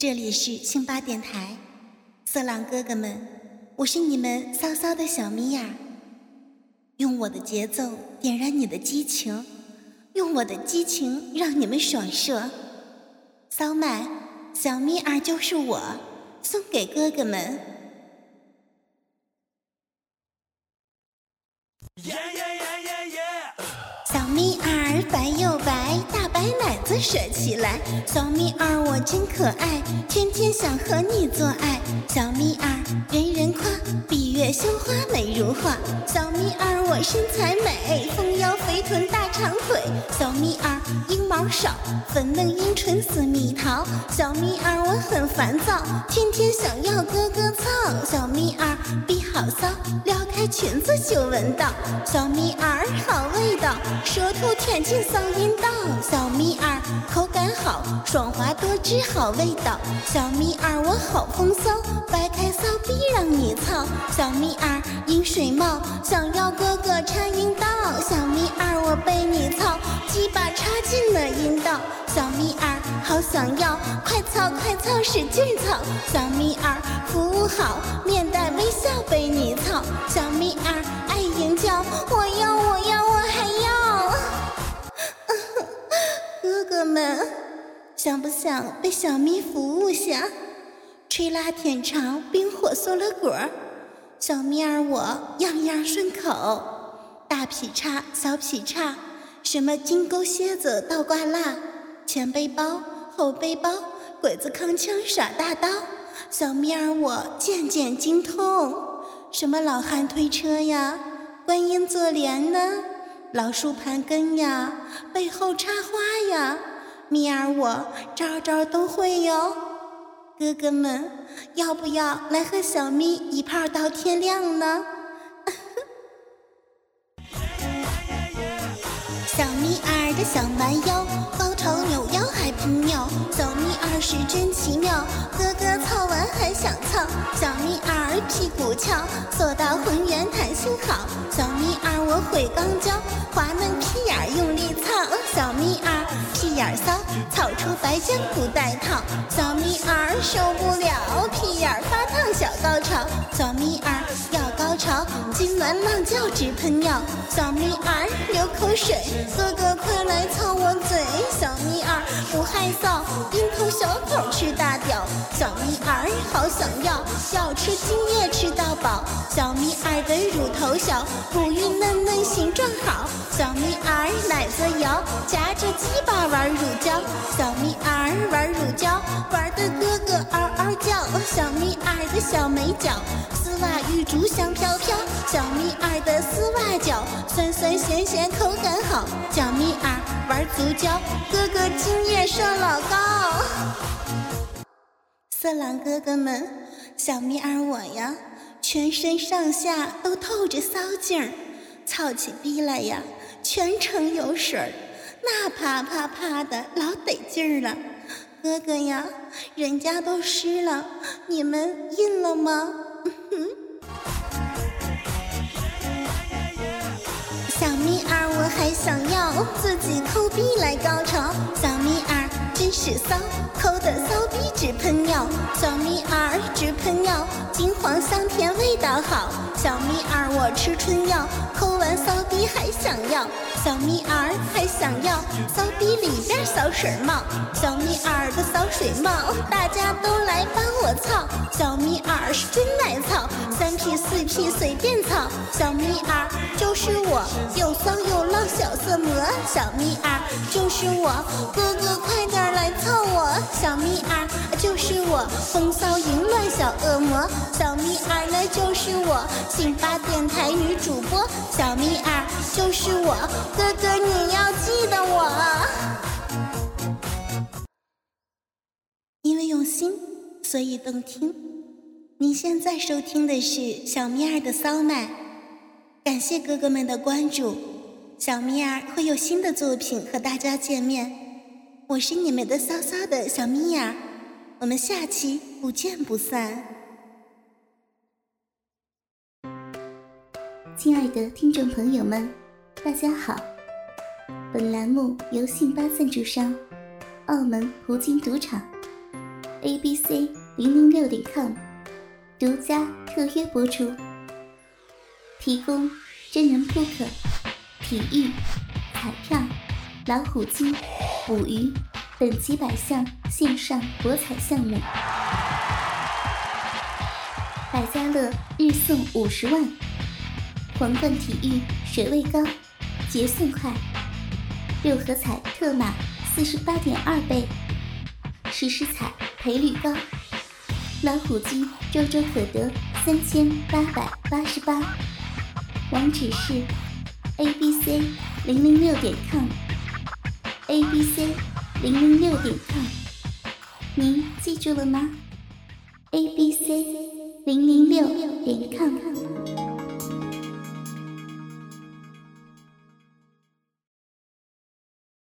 这里是星巴电台，色狼哥哥们，我是你们骚骚的小米娅，用我的节奏点燃你的激情，用我的激情让你们爽射。骚麦，小咪儿就是我，送给哥哥们。小咪儿白又白，大白奶子甩起来。小咪儿我真可爱，天天想和你做爱。小咪儿人人夸，闭月羞花美如画。小咪儿我身材美，丰腰肥臀大长腿。小咪儿阴毛少，粉嫩阴唇似蜜桃。小咪儿我很烦躁，天天想要哥哥操。小咪儿逼好骚，撩开裙子就闻到。小咪儿好味道。舌头舔进骚阴道，小咪儿口感好，爽滑多汁好味道。小蜜儿我好风骚，掰开骚逼让你操。小蜜儿饮水冒，想要哥哥插阴道。小蜜儿我被你操，鸡巴插进了阴道。小蜜儿好想要，快操快操使劲操。小蜜儿服务好，面带微笑被你操。小蜜儿爱营叫，我要们，想不想被小咪服务下？吹拉舔肠，冰火缩了果儿，小咪儿我样样顺口。大劈叉，小劈叉，什么金钩蝎子倒挂蜡，前背包，后背包，鬼子扛枪耍大刀，小咪儿我件件精通。什么老汉推车呀，观音坐莲呢？老树盘根呀，背后插花呀。咪儿我招招都会哟，哥哥们要不要来和小咪一炮到天亮呢？小咪儿的小蛮腰，高潮扭腰还喷尿，小咪儿是真奇妙，哥哥操完还想操，小咪儿屁股翘，做到浑圆弹性好，小咪儿我会肛交，滑嫩屁眼用力操，小咪儿屁眼骚，掏出白浆不带套，小咪儿受不了，屁眼发烫小高潮，小咪儿要潮，痉挛浪叫直喷尿，小咪儿流口水。哥哥快来操我嘴，小咪儿不害臊，樱桃小口吃大屌，小咪儿好想要，要吃精液吃到饱，小咪儿的乳头小，乳晕嫩嫩形状好，小咪儿奶子摇，夹着鸡巴玩乳胶，小咪儿玩乳胶，玩的哥哥嗷嗷叫，小咪儿的小美脚。丝袜玉竹香飘飘，小咪儿的丝袜脚酸酸咸咸口感好，小咪儿玩足胶，哥哥经验射老高。色狼哥哥们，小咪儿我呀，全身上下都透着骚劲儿，操起逼来呀，全程有水儿，那啪啪啪的老得劲儿了。哥哥呀，人家都湿了，你们硬了吗？还想要自己抠逼来高潮。小蜜儿真是骚，抠的骚逼直喷尿。小蜜儿直喷尿，金黄香甜味道好。小蜜儿我吃春药，抠完骚逼还想要。小咪儿还想要骚逼里边骚水冒。小咪儿的骚水冒，大家都来帮我操。小咪儿是真耐操，三 P 四 P 随便操。小咪儿就是我，又骚又浪小色魔。小咪儿就是我，哥哥快点来操我。小咪儿就是我，风骚淫恶魔。小咪儿那就是我，辛巴电台女主播。小咪儿就是我，哥哥你要记得我。因为用心，所以动听。你现在收听的是小咪儿的骚麦，感谢哥哥们的关注。小咪儿会有新的作品和大家见面，我是你们的骚骚的小咪儿，我们下期不见不散。亲爱的听众朋友们，大家好，本栏目由信巴赞助商，澳门葡京赌场。a b c 零零六点 com 独家特约播出，提供真人扑克、体育、彩票、老虎机、捕鱼等几百项线上博彩项目，百家乐日送五十万，皇冠体育水位高，结算快，六合彩特码四十八点二倍。实时彩赔率高，老虎机周周可得三千八百八十八，网址是 a b c 零零六点 com，a b c 零零六点 com，您记住了吗？a b c 零零六点 com。